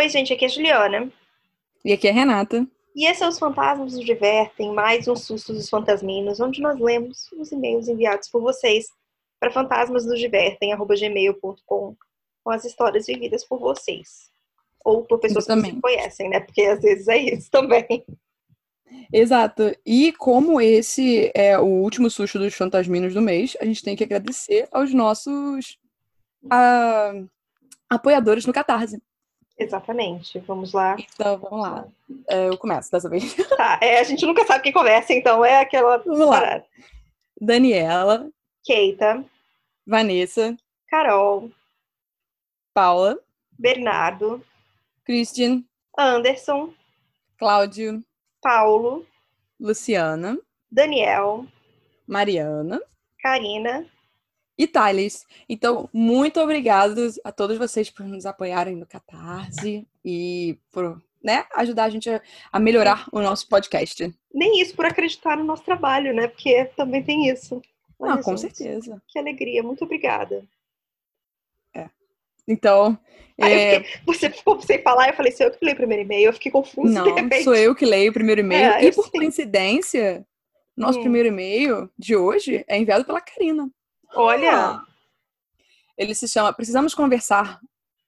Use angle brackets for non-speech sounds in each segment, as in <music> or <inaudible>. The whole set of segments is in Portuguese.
Oi, gente, aqui é a Juliana. E aqui é a Renata. E esse é Os Fantasmas nos Divertem, mais um Susto dos Fantasminos, onde nós lemos os e-mails enviados por vocês para fantasmasnosdivertem.gmail.com com as histórias vividas por vocês. Ou por pessoas que vocês conhecem, né? Porque às vezes é isso <laughs> também. Exato. E como esse é o último susto dos fantasminos do mês, a gente tem que agradecer aos nossos uh, apoiadores no Catarse. Exatamente. Vamos lá. Então, vamos lá. É, eu começo dessa vez. <laughs> Tá, é, a gente nunca sabe quem começa, então é aquela. Vamos lá. Daniela. Keita. Vanessa. Carol. Paula. Bernardo. Christian. Anderson. Cláudio. Paulo. Luciana. Daniel. Mariana. Karina e Thales. Então, muito obrigado a todos vocês por nos apoiarem no Catarse e por né, ajudar a gente a, melhorar o nosso podcast. Nem isso, por acreditar no nosso trabalho, né? Porque também tem isso. Olha, Não, com gente, certeza. Que alegria, muito obrigada. É. Então. É... Fiquei, você ficou sem falar, eu falei, sou eu que leio o primeiro e-mail, eu fiquei confusa. Não, sou eu que leio o primeiro e-mail. É, e por sei. coincidência, nosso hum. primeiro e-mail de hoje é enviado pela Karina. Olha! Ele se chama Precisamos Conversar.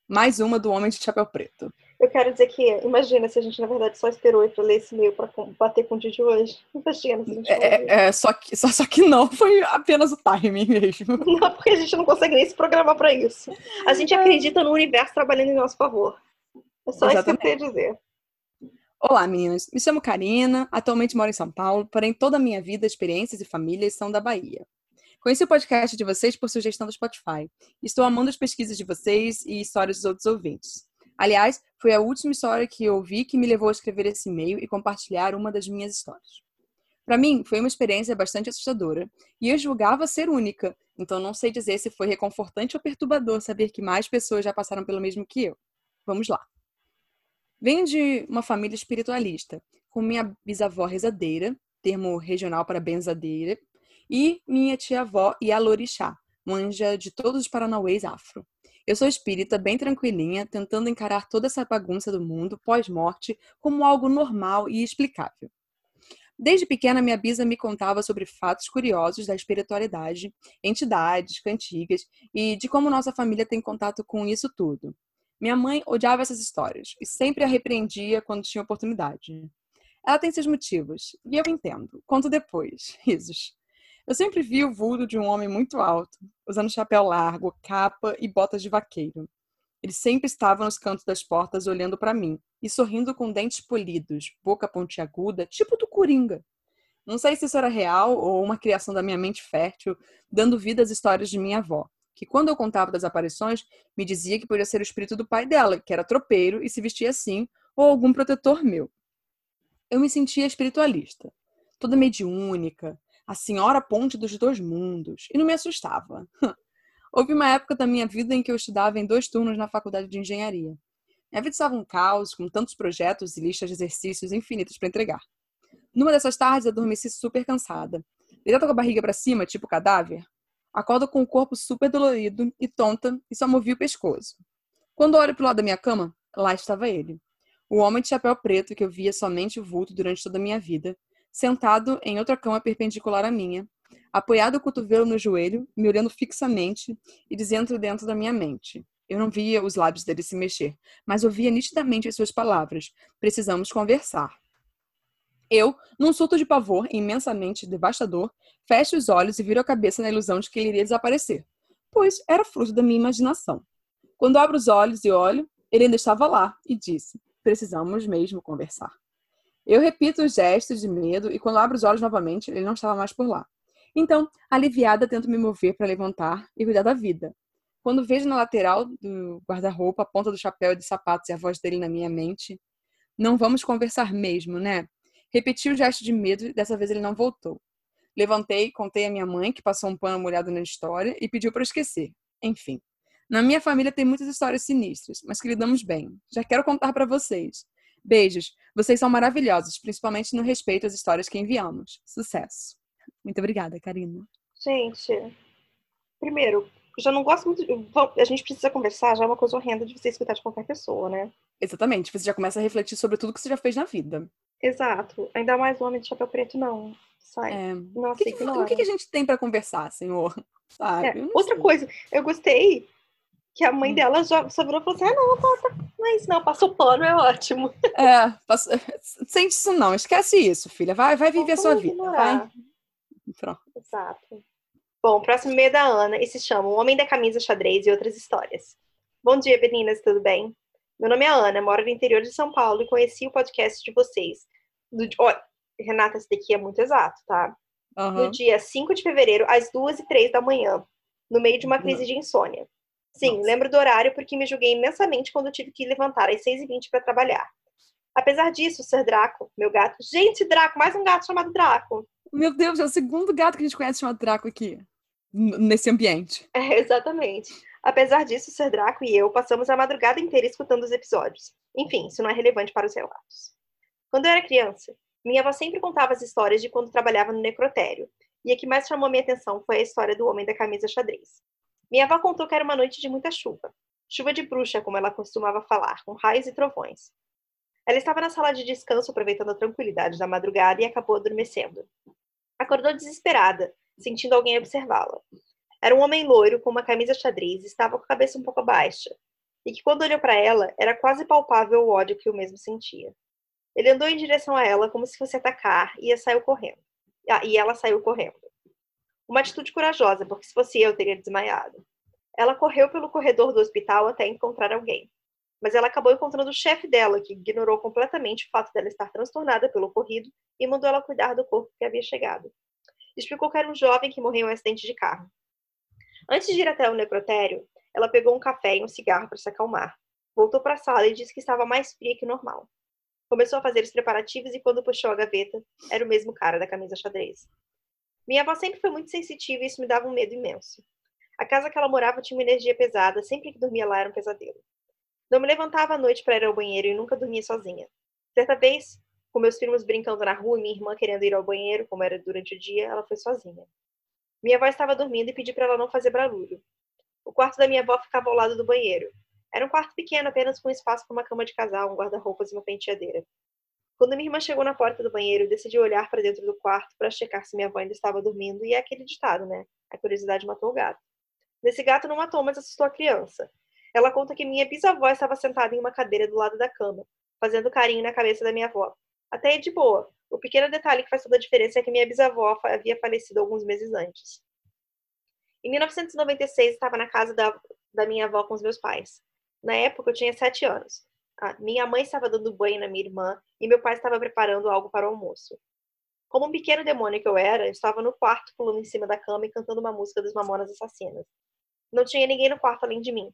Mais uma do Homem de Chapéu Preto. Eu quero dizer que, imagina se a gente, na verdade, só esperou para ler esse e-mail para bater com o dia de hoje. Imagina se a gente é, é, só, que, só, só que não, foi apenas o timing mesmo. <laughs> Não, porque a gente não consegue nem se programar para isso. A gente acredita no universo trabalhando em nosso favor. É só Exatamente. isso que eu queria dizer. Olá, meninas. Me chamo Karina, atualmente moro em São Paulo, porém toda a minha vida, experiências e famílias são da Bahia. Conheci o podcast de vocês por sugestão do Spotify. Estou amando as pesquisas de vocês e histórias dos outros ouvintes. Aliás, foi a última história que eu ouvi que me levou a escrever esse e-mail e compartilhar uma das minhas histórias. Para mim, foi uma experiência bastante assustadora e eu julgava ser única, então não sei dizer se foi reconfortante ou perturbador saber que mais pessoas já passaram pelo mesmo que eu. Vamos lá. Venho de uma família espiritualista, com minha bisavó rezadeira, termo regional para benzadeira, e minha tia-avó Yalorixá, manja de todos os paranauês afro. Eu sou espírita, bem tranquilinha, tentando encarar toda essa bagunça do mundo pós-morte como algo normal e explicável. Desde pequena, minha bisa me contava sobre fatos curiosos da espiritualidade, entidades, cantigas e de como nossa família tem contato com isso tudo. Minha mãe odiava essas histórias e sempre a repreendia quando tinha oportunidade. Ela tem seus motivos, e eu entendo. Conto depois. Risos. Eu sempre vi o vulto de um homem muito alto, usando chapéu largo, capa e botas de vaqueiro. Ele sempre estava nos cantos das portas olhando para mim e sorrindo com dentes polidos, boca pontiaguda, tipo do Coringa. Não sei se isso era real ou uma criação da minha mente fértil, dando vida às histórias de minha avó, que quando eu contava das aparições, me dizia que podia ser o espírito do pai dela, que era tropeiro e se vestia assim, ou algum protetor meu. Eu me sentia espiritualista, toda mediúnica, a senhora ponte dos dois mundos, e não me assustava. <laughs> Houve uma época da minha vida em que eu estudava em dois turnos na faculdade de engenharia. Minha vida estava um caos, com tantos projetos e listas de exercícios infinitos para entregar. Numa dessas tardes, adormeci super cansada. Deitada com a barriga para cima, tipo cadáver, acordo com o corpo super dolorido e tonta e só movi o pescoço. Quando olho para o lado da minha cama, lá estava ele. O homem de chapéu preto que eu via somente o vulto durante toda a minha vida, sentado em outra cama perpendicular à minha, apoiado o cotovelo no joelho, me olhando fixamente e dizendo dentro da minha mente. Eu não via os lábios dele se mexer, mas ouvia nitidamente as suas palavras. Precisamos conversar. Eu, num surto de pavor imensamente devastador, fecho os olhos e viro a cabeça na ilusão de que ele iria desaparecer, pois era fruto da minha imaginação. Quando abro os olhos e olho, ele ainda estava lá e disse: Precisamos mesmo conversar. Eu repito os gestos de medo e quando abro os olhos novamente, ele não estava mais por lá. Então, aliviada, tento me mover para levantar e cuidar da vida. Quando vejo na lateral do guarda-roupa a ponta do chapéu de sapatos e a voz dele na minha mente, não vamos conversar mesmo, né? Repeti o gesto de medo e dessa vez ele não voltou. Levantei, contei à minha mãe, que passou um pano molhado na história, e pediu para esquecer. Enfim. Na minha família tem muitas histórias sinistras, mas que lidamos bem. Já quero contar para vocês. Beijos. Vocês são maravilhosos, principalmente no respeito às histórias que enviamos. Sucesso. Muito obrigada, Karina. Gente, primeiro, Eu já não gosto muito. De... A gente precisa conversar, já é uma coisa horrenda de você escutar de qualquer pessoa, né? Exatamente. Você já começa a refletir sobre tudo que você já fez na vida. Exato. Ainda mais o homem de chapéu preto, não. Sai. É. Nossa, o que, que, o que, a gente tem para conversar, senhor? Sabe? É. Outra sei. coisa, eu gostei que a mãe hum. dela já só virou e falou assim: ah, não, tá, mas não, passou pano, é ótimo. É, passou... <laughs> sente isso não, esquece isso, filha. Vai, vai viver a sua vida. Vai. Pronto. Exato. Bom, próximo meio da Ana e se chama O Homem da Camisa Xadrez e Outras Histórias. Bom dia, meninas, tudo bem? Meu nome é Ana, moro no interior de São Paulo e conheci o podcast de vocês. Do... Oh, Renata, esse daqui é muito exato, tá? Uhum. No dia 5 de fevereiro, às 2 e 3 da manhã, no meio de uma crise de insônia. Sim, Nossa. lembro do horário porque me julguei imensamente quando tive que levantar às 6h20 para trabalhar. Apesar disso, ser Draco, meu gato. Gente, Draco, mais um gato chamado Draco. Meu Deus, é o segundo gato que a gente conhece chamado Draco aqui, nesse ambiente. <laughs> É, exatamente. Apesar disso, ser Draco e eu passamos a madrugada inteira escutando os episódios. Enfim, isso não é relevante para os relatos. Quando eu era criança, minha avó sempre contava as histórias de quando trabalhava no necrotério, e a que mais chamou minha atenção foi a história do homem da camisa xadrez. Minha avó contou que era uma noite de muita chuva. Chuva de bruxa, como ela costumava falar, com raios e trovões. Ela estava na sala de descanso aproveitando a tranquilidade da madrugada e acabou adormecendo. Acordou desesperada, sentindo alguém observá-la. Era um homem loiro com uma camisa xadrez e estava com a cabeça um pouco baixa, e que quando olhou para ela, era quase palpável o ódio que o mesmo sentia. Ele andou em direção a ela como se fosse atacar e saiu correndo. Ah, e ela saiu correndo. Uma atitude corajosa, porque se fosse eu, teria desmaiado. Ela correu pelo corredor do hospital até encontrar alguém. Mas ela acabou encontrando o chefe dela, que ignorou completamente o fato dela estar transtornada pelo ocorrido e mandou ela cuidar do corpo que havia chegado. Explicou que era um jovem que morreu em um acidente de carro. Antes de ir até o necrotério, ela pegou um café e um cigarro para se acalmar. Voltou para a sala e disse que estava mais fria que normal. Começou a fazer os preparativos e quando puxou a gaveta, era o mesmo cara da camisa xadrez. Minha avó sempre foi muito sensitiva e isso me dava um medo imenso. A casa que ela morava tinha uma energia pesada, sempre que dormia lá era um pesadelo. Não me levantava à noite para ir ao banheiro e nunca dormia sozinha. Certa vez, com meus filhos brincando na rua e minha irmã querendo ir ao banheiro, como era durante o dia, ela foi sozinha. Minha avó estava dormindo e pedi para ela não fazer barulho. O quarto da minha avó ficava ao lado do banheiro. Era um quarto pequeno, apenas com espaço para uma cama de casal, um guarda-roupas e uma penteadeira. Quando minha irmã chegou na porta do banheiro, decidi olhar para dentro do quarto para checar se minha avó ainda estava dormindo, e é aquele ditado, né? A curiosidade matou o gato. Nesse gato não matou, mas assustou a criança. Ela conta que minha bisavó estava sentada em uma cadeira do lado da cama, fazendo carinho na cabeça da minha avó. Até aí de boa. O pequeno detalhe que faz toda a diferença é que minha bisavó havia falecido alguns meses antes. Em 1996, estava na casa da, da minha avó com os meus pais. Na época, eu tinha sete anos. Minha mãe estava dando banho na minha irmã e meu pai estava preparando algo para o almoço. Como um pequeno demônio que eu era, eu estava no quarto pulando em cima da cama e cantando uma música dos Mamonas Assassinas. Não tinha ninguém no quarto além de mim.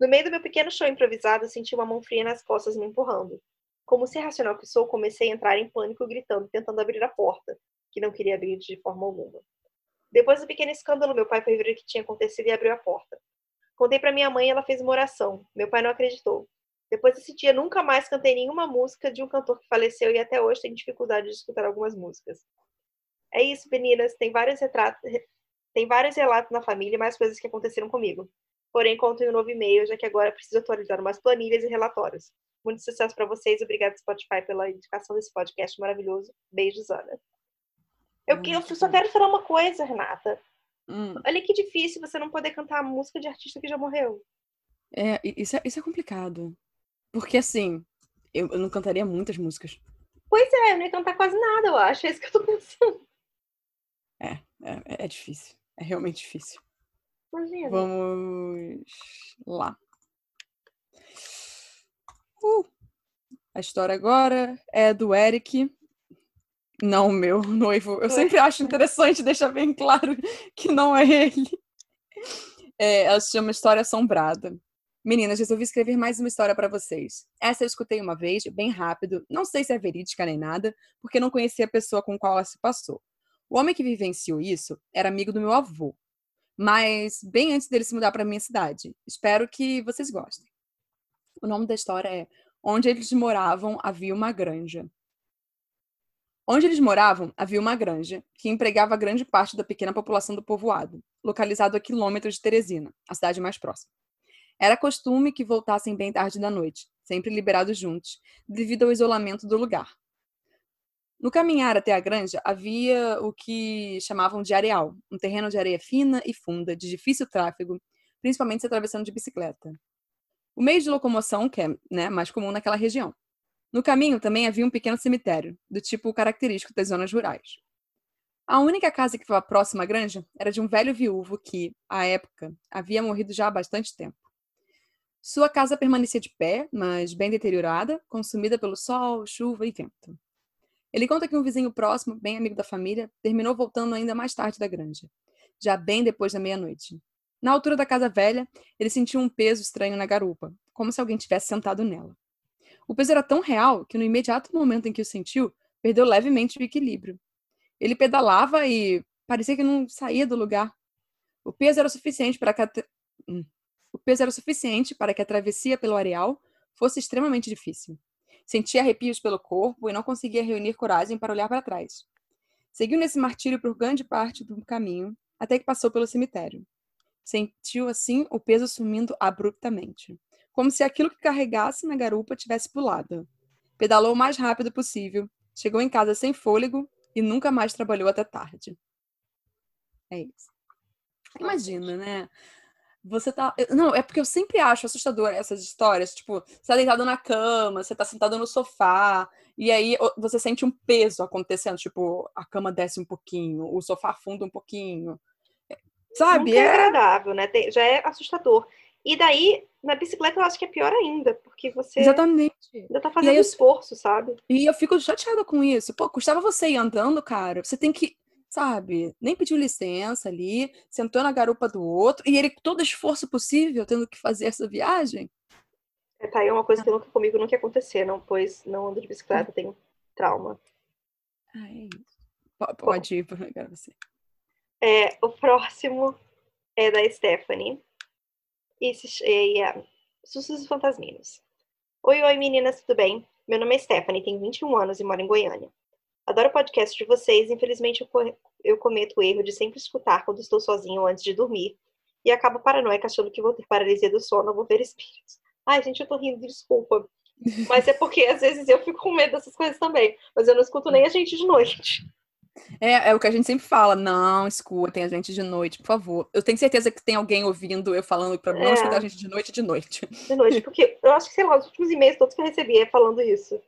No meio do meu pequeno show improvisado, senti uma mão fria nas costas me empurrando. Como se racional que sou, comecei a entrar em pânico, gritando, tentando abrir a porta, que não queria abrir de forma alguma. Depois do pequeno escândalo, meu pai foi ver o que tinha acontecido e abriu a porta. Contei para minha mãe e ela fez uma oração. Meu pai não acreditou. Depois desse dia, nunca mais cantei nenhuma música de um cantor que faleceu e até hoje tenho dificuldade de escutar algumas músicas. É isso, meninas. Tem vários retratos, tem vários relatos na família e mais coisas que aconteceram comigo. Porém, conto em um novo e-mail, já que agora preciso atualizar umas planilhas e relatórios. Muito sucesso para vocês. Obrigada, Spotify, pela indicação desse podcast maravilhoso. Beijos, Ana. Eu, eu só quero falar uma coisa, Renata. Hum. Olha que difícil você não poder cantar a música de artista que já morreu. É, isso é, isso é complicado. Porque assim, eu, eu não cantaria muitas músicas. Pois é, eu não ia cantar quase nada, eu acho. É isso que eu tô pensando. É, é, é difícil. É realmente difícil. Imagina. Vamos lá. Uh, a história agora é do Eric. Não, meu <laughs> noivo. Eu sempre acho interessante deixar bem claro que não é ele. É, ela se chama História Assombrada. Meninas, resolvi escrever mais uma história para vocês. Essa eu escutei uma vez, bem rápido, não sei se é verídica nem nada, porque não conhecia a pessoa com qual ela se passou. O homem que vivenciou isso era amigo do meu avô, mas bem antes dele se mudar para minha cidade. Espero que vocês gostem. O nome da história é Onde eles moravam havia uma granja. Onde eles moravam, havia uma granja, que empregava grande parte da pequena população do povoado, localizado a quilômetros de Teresina, a cidade mais próxima. Era costume que voltassem bem tarde da noite, sempre liberados juntos, devido ao isolamento do lugar. No caminhar até a granja havia o que chamavam de areal, um terreno de areia fina e funda, de difícil tráfego, principalmente se atravessando de bicicleta. O meio de locomoção, que é né, mais comum naquela região. No caminho também havia um pequeno cemitério, do tipo característico das zonas rurais. A única casa que ficava próxima à granja era de um velho viúvo que, à época, havia morrido já há bastante tempo. Sua casa permanecia de pé, mas bem deteriorada, consumida pelo sol, chuva e vento. Ele conta que um vizinho próximo, bem amigo da família, terminou voltando ainda mais tarde da granja, já bem depois da meia-noite. Na altura da casa velha, ele sentiu um peso estranho na garupa, como se alguém tivesse sentado nela. O peso era tão real que, no imediato momento em que o sentiu, perdeu levemente o equilíbrio. Ele pedalava e parecia que não saía do lugar. O peso era suficiente para hum. O peso era suficiente para que a travessia pelo areal fosse extremamente difícil. Sentia arrepios pelo corpo e não conseguia reunir coragem para olhar para trás. Seguiu nesse martírio por grande parte do caminho, até que passou pelo cemitério. Sentiu assim o peso sumindo abruptamente como se aquilo que carregasse na garupa tivesse pulado. Pedalou o mais rápido possível, chegou em casa sem fôlego e nunca mais trabalhou até tarde. É isso. Imagina, né? Você tá. Não, é porque eu sempre acho assustador essas histórias. Tipo, você tá deitado na cama, você tá sentado no sofá, e aí você sente um peso acontecendo. Tipo, a cama desce um pouquinho, o sofá afunda um pouquinho. Sabe? Nunca é agradável, né? Já é assustador. E daí, na bicicleta, eu acho que é pior ainda, porque você Exatamente. ainda tá fazendo eu... esforço, sabe? E eu fico chateada com isso. Pô, custava você ir andando, cara. Você tem que, sabe, nem pediu licença ali, sentou na garupa do outro, e ele, com todo esforço possível, tendo que fazer essa viagem. É, tá aí uma coisa que nunca, comigo nunca ia acontecer, não, pois não ando de bicicleta, tenho trauma. Ai, pode ir, agora você. É, o próximo é da Stephanie e, se, e é, Sussos e Fantasminos. Oi, oi meninas, tudo bem? Meu nome é Stephanie, tenho 21 anos e moro em Goiânia. Adoro o podcast de vocês, infelizmente eu, eu cometo o erro de sempre escutar quando estou sozinho antes de dormir e acabo paranoica achando que vou ter paralisia do sono ou vou ver espíritos. Ai, gente, eu tô rindo, desculpa. Mas é porque às vezes eu fico com medo dessas coisas também. Mas eu não escuto nem a gente de noite. É, é o que a gente sempre fala, não escutem a gente de noite, por favor. Eu tenho certeza que tem alguém ouvindo eu falando para não é. escutar a gente de noite de noite. De noite, porque eu acho que, sei lá, os últimos e-mails todos que eu recebi é falando isso.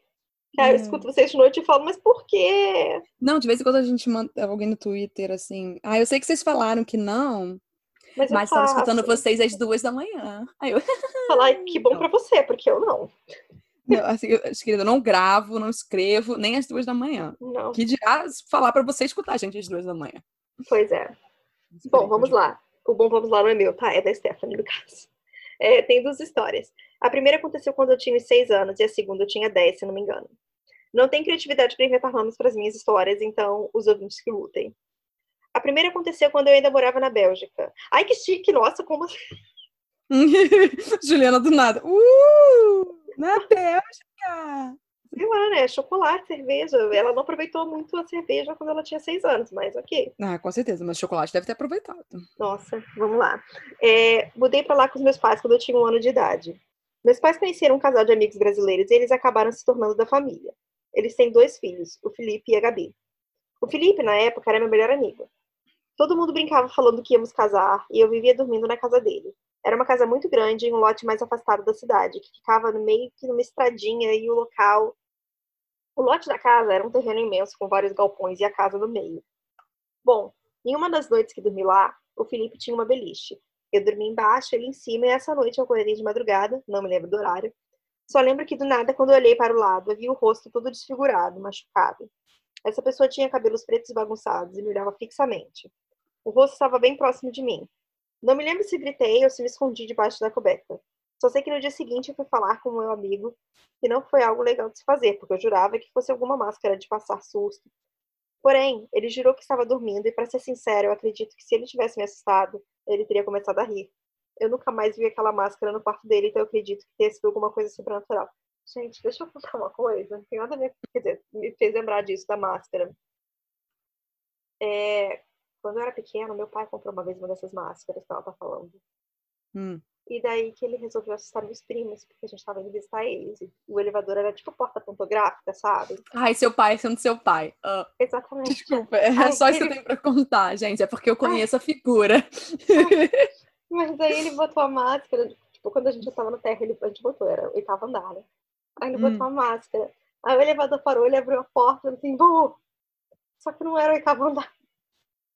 Que, eu escuto vocês de noite e falo, mas por quê? Não, de vez em quando a gente manda alguém no Twitter assim, ah, eu sei que vocês falaram que não, mas, mas estava escutando vocês às duas da manhã. Aí eu... <laughs> Falar, que bom para você, porque eu não. Não, assim, eu, querida, eu não gravo, não escrevo, nem às duas da manhã. Não. Que dirá falar para você escutar a gente às duas da manhã. Pois é. Bom, vamos lá. O bom vamos lá não é meu, tá? É da Stephanie, no caso. É, tem duas histórias. A primeira aconteceu quando eu tinha seis anos e a segunda eu tinha dez, se não me engano. Não tem criatividade para inventar nomes para as minhas histórias, então os ouvintes que lutem. A primeira aconteceu quando eu ainda morava na Bélgica. Ai, que chique! Nossa, como assim? <laughs> Juliana do nada. Uh! Na Bélgica! Sei lá, né? Chocolate, cerveja. Ela não aproveitou muito a cerveja quando ela tinha seis anos, mas ok. Ah, com certeza, mas chocolate deve ter aproveitado. Nossa, vamos lá. É, mudei para lá com os meus pais quando eu tinha um ano de idade. Meus pais conheceram um casal de amigos brasileiros e eles acabaram se tornando da família. Eles têm dois filhos, o Felipe e a Gabi. O Felipe, na época, era meu melhor amigo. Todo mundo brincava falando que íamos casar e eu vivia dormindo na casa dele. Era uma casa muito grande em um lote mais afastado da cidade, que ficava no meio que numa estradinha e o local. O lote da casa era um terreno imenso com vários galpões e a casa no meio. Bom, em uma das noites que dormi lá, o Felipe tinha uma beliche. Eu dormi embaixo, ele em cima, e essa noite eu acordei de madrugada, não me lembro do horário. Só lembro que do nada, quando eu olhei para o lado, eu vi o rosto todo desfigurado, machucado. Essa pessoa tinha cabelos pretos e bagunçados e me olhava fixamente. O rosto estava bem próximo de mim. Não me lembro se gritei ou se me escondi debaixo da coberta. Só sei que no dia seguinte eu fui falar com o meu amigo que não foi algo legal de se fazer, porque eu jurava que fosse alguma máscara de passar susto. Porém, ele jurou que estava dormindo e, para ser sincero, eu acredito que se ele tivesse me assustado, ele teria começado a rir. Eu nunca mais vi aquela máscara no quarto dele, então eu acredito que tenha sido alguma coisa sobrenatural. Gente, deixa eu contar uma coisa. Não tem nada a ver. Quer dizer, me fez lembrar disso, da máscara. É, quando eu era pequena, meu pai comprou uma vez uma dessas máscaras que ela tá falando. Hum. E daí que ele resolveu assustar meus primos, porque a gente tava indo visitar eles. O elevador era tipo porta pontográfica, sabe? Ai, seu pai sendo seu pai. Ah, Exatamente. desculpa, é Ai, só isso que eu ele- tenho pra contar, gente. É porque eu conheço a figura. Mas daí ele botou a máscara, tipo, quando a gente já tava no térreo, ele, a gente botou, era o oitavo andar, né? Aí ele Hum. botou a máscara. Aí o elevador parou, ele abriu a porta, ele assim, bom. Só que não era o oitavo andar.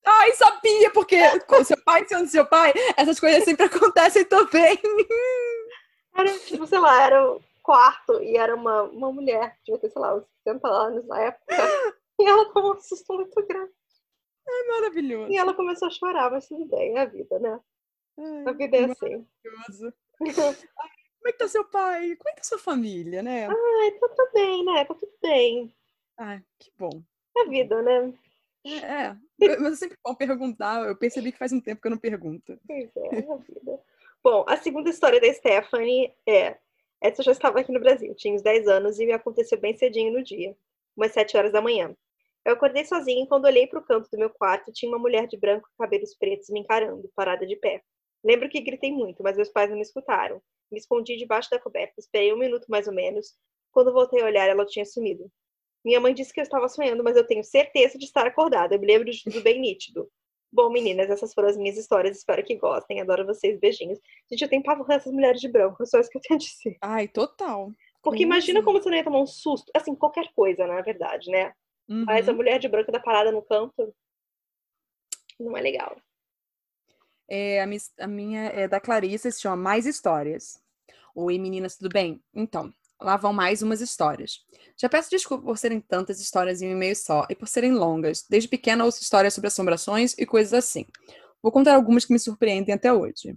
Ai, sabia, porque com seu pai sendo seu pai, essas coisas sempre acontecem também. Era, tipo, sei lá, era o quarto e era uma, uma mulher, devia ter, sei lá, uns 60 anos na época. E ela tomou um susto muito grande. Maravilhoso. E ela começou a chorar, mas tudo bem, é a vida, né? A Ai, vida é assim. maravilhoso. Como é que tá seu pai? Como é que tá sua família, né? Ai, tá tudo bem, né? Tá tudo bem. Ai, que bom. É a vida, né? É, eu- mas é sempre bom perguntar. Eu percebi que faz um tempo que eu não pergunto. Pois é, é vida. Bom, a segunda história da Stephanie é. Essa já estava aqui no Brasil, tinha uns 10 anos e me aconteceu bem cedinho no dia, umas 7 horas da manhã. Eu acordei sozinha e quando olhei para o canto do meu quarto, tinha uma mulher de branco e cabelos pretos me encarando, parada de pé. Lembro que gritei muito, mas meus pais não me escutaram. Me escondi debaixo da coberta, esperei um minuto mais ou menos. Quando voltei a olhar, ela tinha sumido. Minha mãe disse que eu estava sonhando, mas eu tenho certeza de estar acordada. Eu me lembro de tudo bem nítido. Bom, meninas, essas foram as minhas histórias. Espero que gostem. Adoro vocês. Beijinhos. Gente, eu tenho pavor dessas mulheres de branco. É só isso que eu tenho a dizer. Ai, total. Porque imagina como você não ia tomar um susto. Assim, qualquer coisa, na verdade, né? Mas a Uhum. mulher de branco da parada no canto não é legal. É, a, mis- a minha é da Clarissa, se chama Mais Histórias. Oi, meninas, tudo bem? Então, lá vão mais umas histórias. Já peço desculpa por serem tantas histórias em um e-mail só e por serem longas. Desde pequena ouço histórias sobre assombrações e coisas assim. Vou contar algumas que me surpreendem até hoje.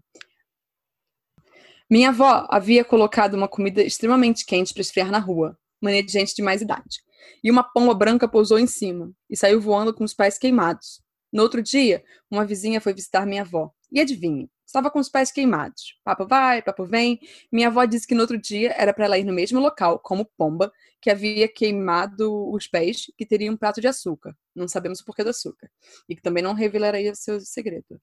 Minha avó havia colocado uma comida extremamente quente para esfriar na rua, mania de gente de mais idade. E uma pomba branca pousou em cima e saiu voando com os pés queimados. No outro dia, uma vizinha foi visitar minha avó. E adivinhe, estava com os pés queimados. Papo vai, papo vem. Minha avó disse que no outro dia era para ela ir no mesmo local, como Pomba, que havia queimado os pés, que teria um prato de açúcar. Não sabemos o porquê do açúcar. E que também não revelaria seu segredo.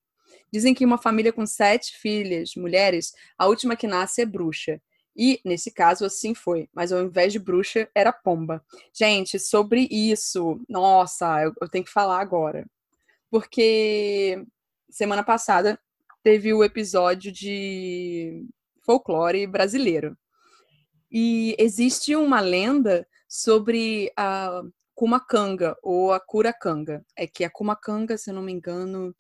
Dizem que uma família com sete filhas, mulheres, a última que nasce é bruxa. E, nesse caso, assim foi. Mas ao invés de bruxa, era pomba. Gente, sobre isso, nossa, eu, eu tenho que falar agora. Porque semana passada teve o episódio de folclore brasileiro. E existe uma lenda sobre a Kumacanga ou a Curacanga. É que a Kumacanga, se eu não me engano,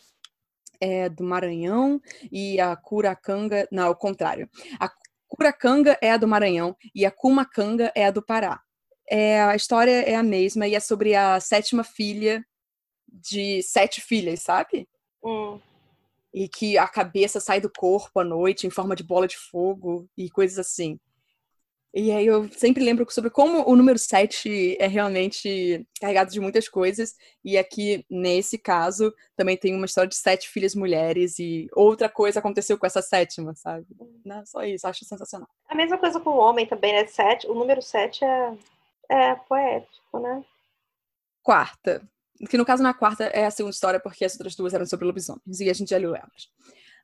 é do Maranhão e a Curacanga, não, ao contrário. A Curacanga é a do Maranhão e a Kumacanga é a do Pará. É, a história é a mesma e é sobre a sétima filha de sete filhas, sabe? Hum. E que a cabeça sai do corpo à noite em forma de bola de fogo e coisas assim. E aí eu sempre lembro sobre como o número 7 é realmente carregado de muitas coisas. E aqui, nesse caso, também tem uma história de sete filhas mulheres e outra coisa aconteceu com essa sétima, sabe? Não, só isso, acho sensacional. A mesma coisa com o homem também, né? Sete, o número 7 é, é poético, né? Quarta. Que no caso, na quarta é a segunda história, porque as outras duas eram sobre lobisomens. E a gente já leu elas.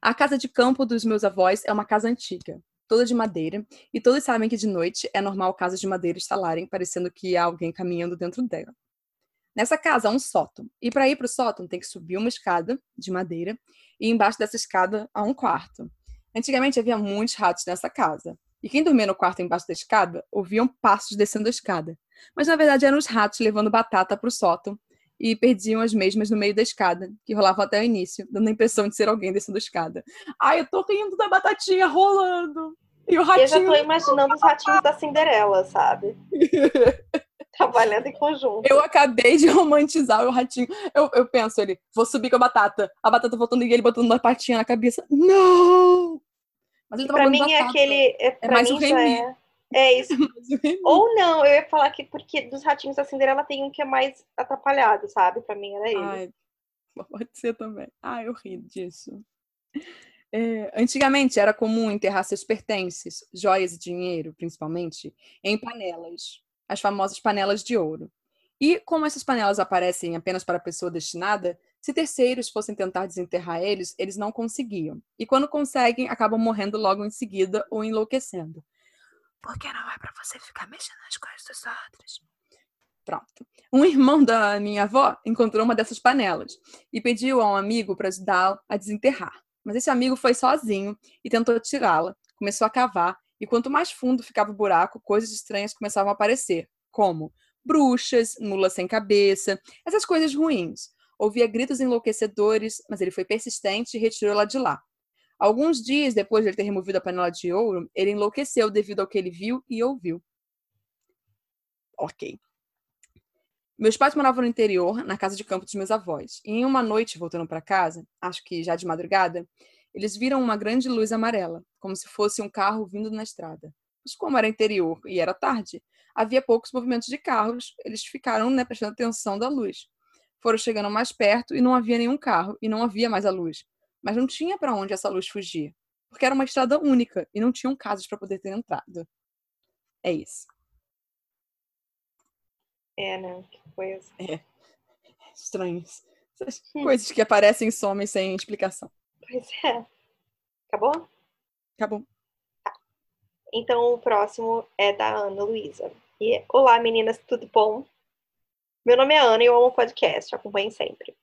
A casa de campo dos meus avós é uma casa antiga, toda de madeira, e todos sabem que de noite é normal casas de madeira estalarem, parecendo que há alguém caminhando dentro dela. Nessa casa há um sótão, e para ir para o sótão tem que subir uma escada de madeira, e embaixo dessa escada há um quarto. Antigamente havia muitos ratos nessa casa, e quem dormia no quarto embaixo da escada ouviam passos descendo a escada. Mas na verdade eram os ratos levando batata para o sótão, e perdiam as mesmas no meio da escada, que rolavam até o início, dando a impressão de ser alguém descendo a escada. Ai, eu tô rindo da batatinha rolando. E o Eu já ratinho. tô imaginando os ratinhos da Cinderela, sabe? <laughs> Trabalhando em conjunto. Eu acabei de romantizar o ratinho. Eu, eu penso ele, vou subir com a batata. A batata voltando e ele botando uma patinha na cabeça. Não! Mas ele tava Pra mim é batata. aquele. É, pra mais mim já Remy. é. É isso. <laughs> Ou não, eu ia falar que porque dos ratinhos da Cinderela tem um que é mais atrapalhado, sabe? Pra mim era ele. Ai, <laughs> pode ser também. Ai, eu ri disso. É, antigamente era comum enterrar seus pertences, joias e dinheiro, principalmente, em panelas, as famosas panelas de ouro. E como essas panelas aparecem apenas para a pessoa destinada, se terceiros fossem tentar desenterrar eles, eles não conseguiam. E quando conseguem, acabam morrendo logo em seguida ou enlouquecendo. Porque não é para você ficar mexendo nas coisas dos outros. Pronto. Um irmão da minha avó encontrou uma dessas panelas e pediu a um amigo para ajudá-lo a desenterrar. Mas esse amigo foi sozinho e tentou tirá-la, começou a cavar, e quanto mais fundo ficava o buraco, coisas estranhas começavam a aparecer, como bruxas, mulas sem cabeça, essas coisas ruins. Ouvia gritos enlouquecedores, mas ele foi persistente e retirou-la de lá. Alguns dias depois de ele ter removido a panela de ouro, ele enlouqueceu devido ao que ele viu e ouviu. Ok. Meus pais moravam no interior, na casa de campo dos meus avós. E em uma noite, voltando para casa, acho que já de madrugada, eles viram uma grande luz amarela, como se fosse um carro vindo na estrada. Mas como era interior e era tarde, havia poucos movimentos de carros, eles ficaram né, prestando atenção da luz. Foram chegando mais perto e não havia nenhum carro, e não havia mais a luz. Mas não tinha para onde essa luz fugir, porque era uma estrada única e não tinham casas para poder ter entrado. É isso. É, né? Que coisa. É. <laughs> Estranhos. Essas hum. coisas que aparecem e somem sem explicação. Pois é. Acabou? Acabou. Tá. Então o próximo é da Ana Luísa. E Olá, meninas, tudo bom? Meu nome é Ana e eu amo podcast, acompanho sempre.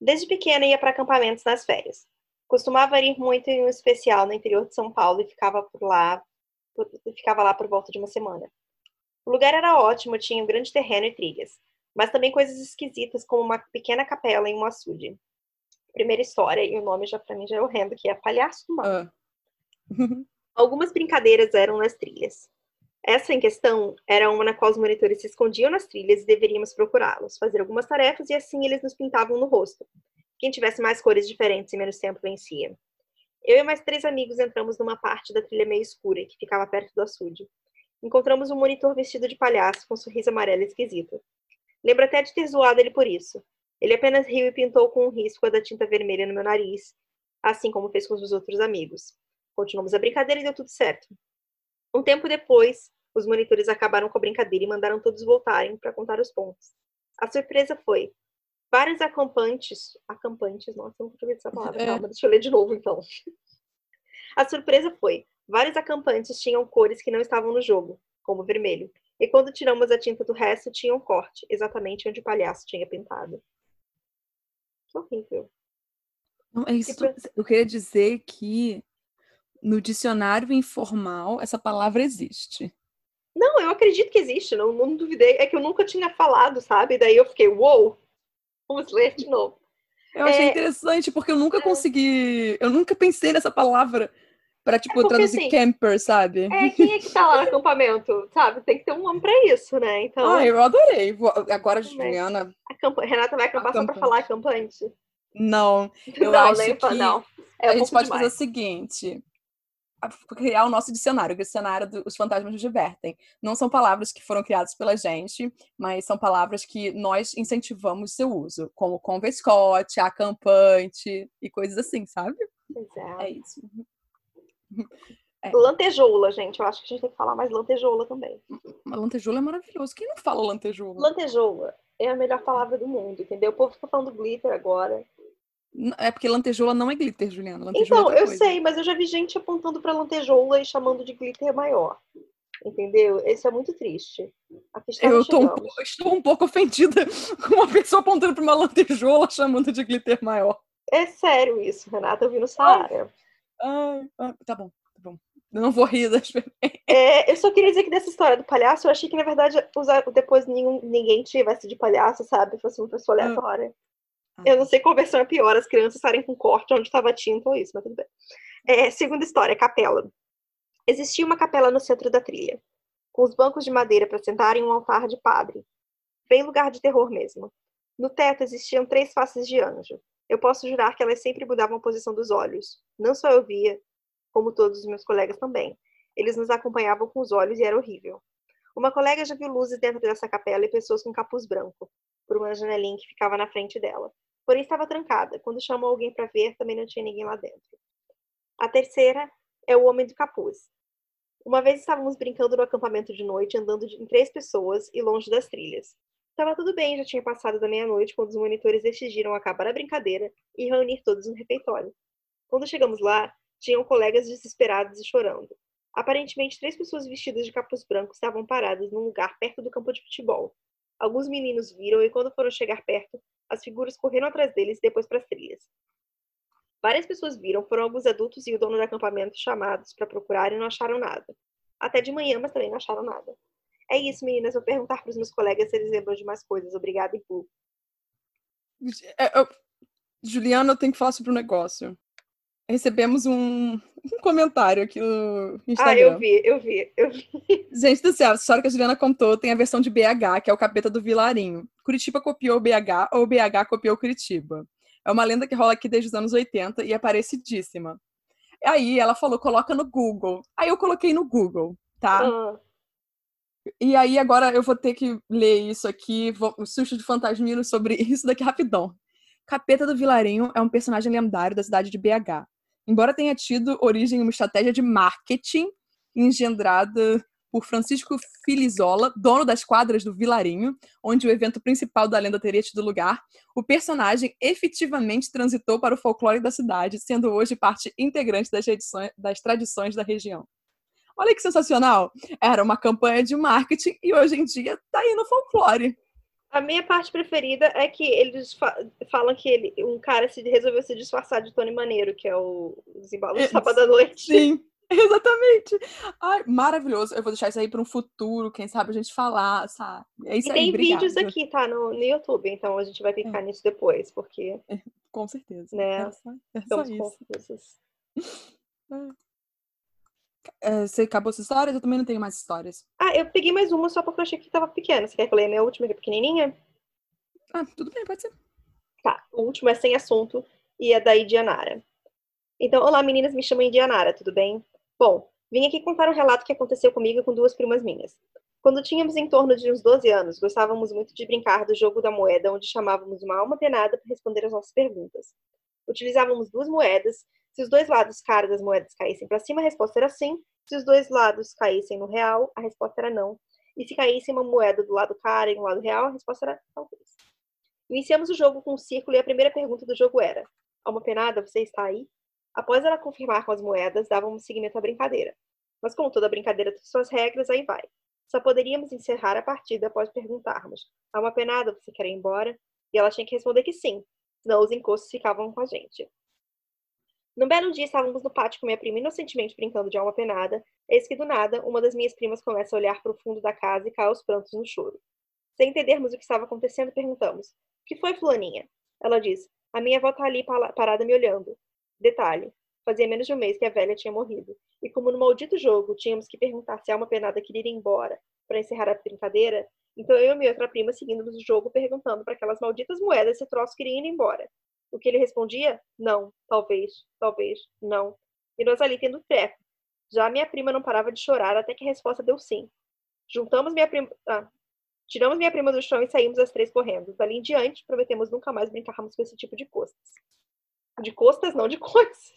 Desde pequena ia para acampamentos nas férias. Costumava ir muito em um especial no interior de São Paulo e ficava por lá, ficava lá por volta de uma semana. O lugar era ótimo, tinha um grande terreno e trilhas, mas também coisas esquisitas, como uma pequena capela em um açude. Primeira história, e o nome já para mim já é horrendo, que é Palhaço do Mar. Uh. <laughs> Algumas brincadeiras eram nas trilhas. Essa em questão era uma na qual os monitores se escondiam nas trilhas e deveríamos procurá-los, fazer algumas tarefas e assim eles nos pintavam no rosto. Quem tivesse mais cores diferentes e menos tempo vencia. Eu e mais três amigos entramos numa parte da trilha meio escura, que ficava perto do açude. Encontramos um monitor vestido de palhaço, com um sorriso amarelo esquisito. Lembro até de ter zoado ele por isso. Ele apenas riu e pintou com um risco a da tinta vermelha no meu nariz, assim como fez com os outros amigos. Continuamos a brincadeira e deu tudo certo. Um tempo depois, os monitores acabaram com a brincadeira e mandaram todos voltarem para contar os pontos. A surpresa foi: vários acampantes. Acampantes, nossa, eu nunca essa palavra. É. Calma, deixa eu ler de novo então. A surpresa foi: Vários acampantes tinham cores que não estavam no jogo, como vermelho. E quando tiramos a tinta do resto, tinha um corte, exatamente onde o palhaço tinha pintado. Que horrível. Não, é isso, pra... Eu queria dizer que no dicionário informal essa palavra existe. Não, eu acredito que existe, não, não duvidei. É que eu nunca tinha falado, sabe? Daí eu fiquei, uou, wow, vamos ler de novo. Eu achei é... interessante, porque eu nunca é... consegui. Eu nunca pensei nessa palavra Pra, tipo, é porque, traduzir assim, camper, sabe? É, quem é que tá lá no acampamento, sabe? Tem que ter um nome pra isso, né? Então... Ah, eu adorei. Agora, Juliana... Camp... Renata vai acampar só pra falar acampante? Não, eu não, acho que não. É a gente pode demais. fazer o seguinte criar o nosso dicionário, o dicionário dos fantasmas nos divertem. Não são palavras que foram criadas pela gente, mas são palavras que nós incentivamos seu uso, como convescote, acampante e coisas assim, sabe? Exato. É isso. <laughs> É. Lantejoula, gente. Eu acho que a gente tem que falar mais lantejoula também. Mas lantejoula é maravilhoso. Quem não fala lantejoula? Lantejoula é a melhor palavra do mundo, entendeu? O povo fica falando glitter agora. É porque lantejoula não é glitter, Juliana. Lantejoula então, é eu coisa. sei, mas eu já vi gente apontando para lantejoula e chamando de glitter maior. Entendeu? Isso é muito triste. eu um pouco, estou um pouco ofendida <laughs> com uma pessoa apontando para uma lantejoula <laughs> chamando de glitter maior. É sério isso, Renata. Eu vi no Saara. Ah, tá bom, tá bom. Eu não vou rir das <laughs> é, Eu só queria dizer que dessa história do palhaço, eu achei que, na verdade, usar, depois nenhum, ninguém tivesse de palhaço, sabe? Fosse uma pessoa ah. aleatória. Ah. Eu não sei qual versão é pior, as crianças estarem com corte onde estava tinta ou isso, mas tudo bem. É, segunda história, capela. Existia uma capela no centro da trilha, com os bancos de madeira para sentar em um altar de padre. Bem lugar de terror mesmo. No teto existiam três faces de anjo. Eu posso jurar que elas sempre mudavam a posição dos olhos. Não só eu via, como todos os meus colegas também. Eles nos acompanhavam com os olhos e era horrível. Uma colega já viu luzes dentro dessa capela e pessoas com capuz branco, por uma janelinha que ficava na frente dela. Porém, estava trancada. Quando chamou alguém para ver, também não tinha ninguém lá dentro. A terceira é o Homem do Capuz. Uma vez estávamos brincando no acampamento de noite, andando em três pessoas e longe das trilhas. Estava tudo bem, já tinha passado da meia-noite quando os monitores decidiram acabar a brincadeira e reunir todos no refeitório. Quando chegamos lá, tinham colegas desesperados e chorando. Aparentemente, três pessoas vestidas de capuz branco estavam paradas num lugar perto do campo de futebol. Alguns meninos viram e, quando foram chegar perto, as figuras correram atrás deles e depois para as trilhas. Várias pessoas viram, foram alguns adultos e o dono do acampamento chamados para procurar e não acharam nada. Até de manhã, mas também não acharam nada. É isso, meninas. Vou perguntar para os meus colegas se eles lembram de mais coisas. Obrigada, e é, eu... Juliana, eu tenho que falar sobre um negócio. Recebemos um, um comentário aqui no Instagram. Ah, eu vi, eu vi, eu vi. Gente do céu, a história que a Juliana contou tem a versão de BH, que é o capeta do Vilarinho. Curitiba copiou o BH ou o BH copiou Curitiba. É uma lenda que rola aqui desde os anos 80 e é parecidíssima. Aí ela falou, coloca no Google. Aí eu coloquei no Google, tá? Uhum. E aí agora eu vou ter que ler isso aqui, vou, o susto de fantasmino sobre <laughs> isso daqui rapidão. Capeta do Vilarinho é um personagem lendário da cidade de BH. Embora tenha tido origem em uma estratégia de marketing engendrada por Francisco Filizola, dono das quadras do Vilarinho, onde o evento principal da lenda teria tido lugar, o personagem efetivamente transitou para o folclore da cidade, sendo hoje parte integrante das, edições, das tradições da região. Olha que sensacional! Era uma campanha de marketing e hoje em dia está aí no folclore. A minha parte preferida é que eles fa falam que ele, um cara se resolveu se disfarçar de Tony Maneiro, que é o Desembalo do Sábado à Noite. Sim. <laughs> Exatamente. Ai, maravilhoso. Eu vou deixar isso aí para um futuro, quem sabe a gente falar, sabe? É isso e aí, tem obrigada. vídeos aqui, tá? No, no YouTube, então a gente vai clicar é. nisso depois, porque. É, com certeza. Né? É só, é só isso. <laughs> É, você acabou suas histórias? Eu também não tenho mais histórias. Ah, eu peguei mais uma só porque eu achei que tava pequena. Você quer que eu leia a minha última, que é pequenininha? Ah, tudo bem, pode ser. Tá, o último é sem assunto e é da Idianara. Então, olá meninas, me chamo Indianara, tudo bem? Bom, vim aqui contar um relato que aconteceu comigo com duas primas minhas. Quando tínhamos em torno de uns 12 anos, gostávamos muito de brincar do jogo da moeda, onde chamávamos uma alma penada para responder as nossas perguntas. Utilizávamos duas moedas. Se os dois lados caros das moedas caíssem para cima, a resposta era sim. Se os dois lados caíssem no real, a resposta era não. E se caísse uma moeda do lado cara e no lado real, a resposta era talvez. Iniciamos o jogo com um círculo e a primeira pergunta do jogo era: Alma penada, você está aí? Após ela confirmar com as moedas, dávamos seguimento à brincadeira. Mas como toda brincadeira tem suas regras, aí vai. Só poderíamos encerrar a partida após perguntarmos: uma penada, você quer ir embora? E ela tinha que responder que sim, senão os encostos ficavam com a gente. Num belo dia, estávamos no pátio com minha prima inocentemente brincando de alma penada, eis que do nada, uma das minhas primas começa a olhar para o fundo da casa e cai aos prantos no choro. Sem entendermos o que estava acontecendo, perguntamos: O que foi, Fulaninha? Ela diz: A minha avó está ali parada me olhando. Detalhe: fazia menos de um mês que a velha tinha morrido. E como no maldito jogo tínhamos que perguntar se a alma penada queria ir embora para encerrar a brincadeira, então eu e minha outra prima seguimos o jogo perguntando para aquelas malditas moedas se o troço queria ir embora. O que ele respondia? Não, talvez, talvez, não. E nós ali tendo treco. Já minha prima não parava de chorar até que a resposta deu sim. Juntamos minha prima. Ah, tiramos minha prima do chão e saímos as três correndo. Dali em diante, prometemos nunca mais brincarmos com esse tipo de costas. De costas, não de <laughs> coisas.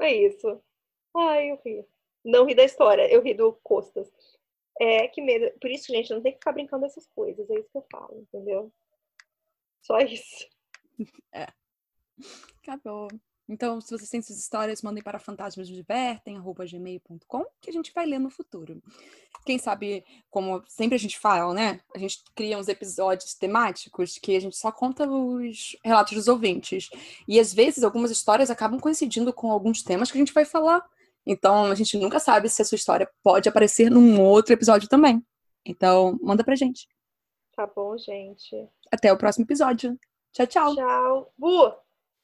É isso. Ai, eu ri. Não ri da história, eu ri do costas. É, que medo. Por isso, gente, não tem que ficar brincando dessas coisas. É isso que eu falo, entendeu? Só isso. <laughs> É. Acabou. Então, se vocês têm essas histórias, mandem para fantasmasdivertem.gmail.com que a gente vai ler no futuro. Quem sabe, como sempre a gente fala, né? A gente cria uns episódios temáticos que a gente só conta os relatos dos ouvintes. E às vezes algumas histórias acabam coincidindo com alguns temas que a gente vai falar. Então, a gente nunca sabe se a sua história pode aparecer num outro episódio também. Então, manda pra gente. Tá bom, gente. Até o próximo episódio. Tchau, tchau. Tchau. Bu!